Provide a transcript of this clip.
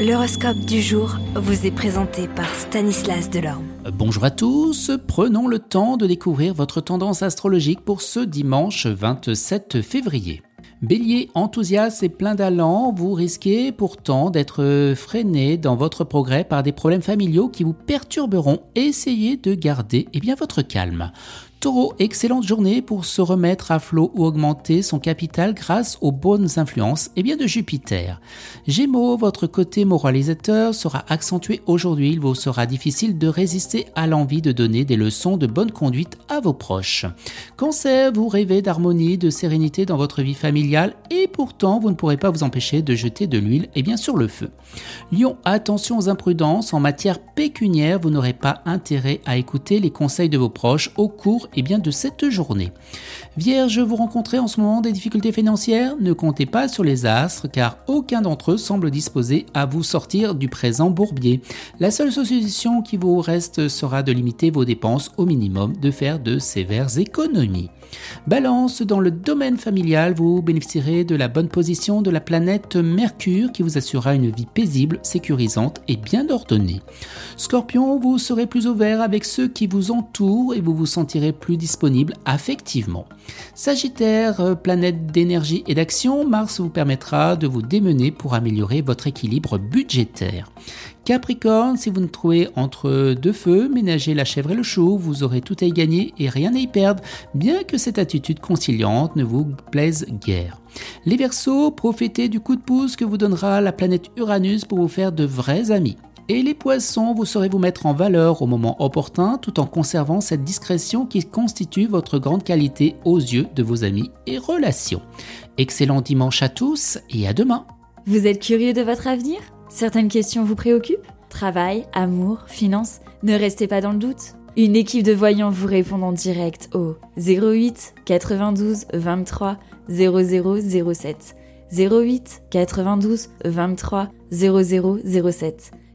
L'horoscope du jour vous est présenté par Stanislas Delorme. Bonjour à tous, prenons le temps de découvrir votre tendance astrologique pour ce dimanche 27 février. Bélier enthousiaste et plein d'allant, vous risquez pourtant d'être freiné dans votre progrès par des problèmes familiaux qui vous perturberont. Essayez de garder eh bien, votre calme. Taureau, excellente journée pour se remettre à flot ou augmenter son capital grâce aux bonnes influences et eh bien de Jupiter. Gémeaux, votre côté moralisateur sera accentué aujourd'hui. Il vous sera difficile de résister à l'envie de donner des leçons de bonne conduite à vos proches. Cancer, vous rêvez d'harmonie, de sérénité dans votre vie familiale et pourtant vous ne pourrez pas vous empêcher de jeter de l'huile et bien sur le feu. Lion, attention aux imprudences en matière pécuniaire, vous n'aurez pas intérêt à écouter les conseils de vos proches au cours et bien, de cette journée. Vierge, vous rencontrez en ce moment des difficultés financières? Ne comptez pas sur les astres car aucun d'entre eux semble disposé à vous sortir du présent bourbier. La seule solution qui vous reste sera de limiter vos dépenses au minimum, de faire de sévères économies. Balance, dans le domaine familial, vous bénéficierez de la bonne position de la planète Mercure qui vous assurera une vie paisible, sécurisante et bien ordonnée. Scorpion, vous serez plus ouvert avec ceux qui vous entourent et vous vous sentirez plus disponible affectivement. Sagittaire, euh, planète d'énergie et d'action, Mars vous permettra de vous démener pour améliorer votre équilibre budgétaire. Capricorne, si vous ne trouvez entre deux feux, ménagez la chèvre et le chou, vous aurez tout à y gagner et rien à y perdre, bien que cette attitude conciliante ne vous plaise guère. Les Verseaux, profitez du coup de pouce que vous donnera la planète Uranus pour vous faire de vrais amis. Et les poissons, vous saurez vous mettre en valeur au moment opportun tout en conservant cette discrétion qui constitue votre grande qualité aux yeux de vos amis et relations. Excellent dimanche à tous et à demain. Vous êtes curieux de votre avenir? Certaines questions vous préoccupent? Travail, amour, finances Ne restez pas dans le doute. Une équipe de voyants vous répond en direct au 08 92 23 0007. 08 92 23 0007.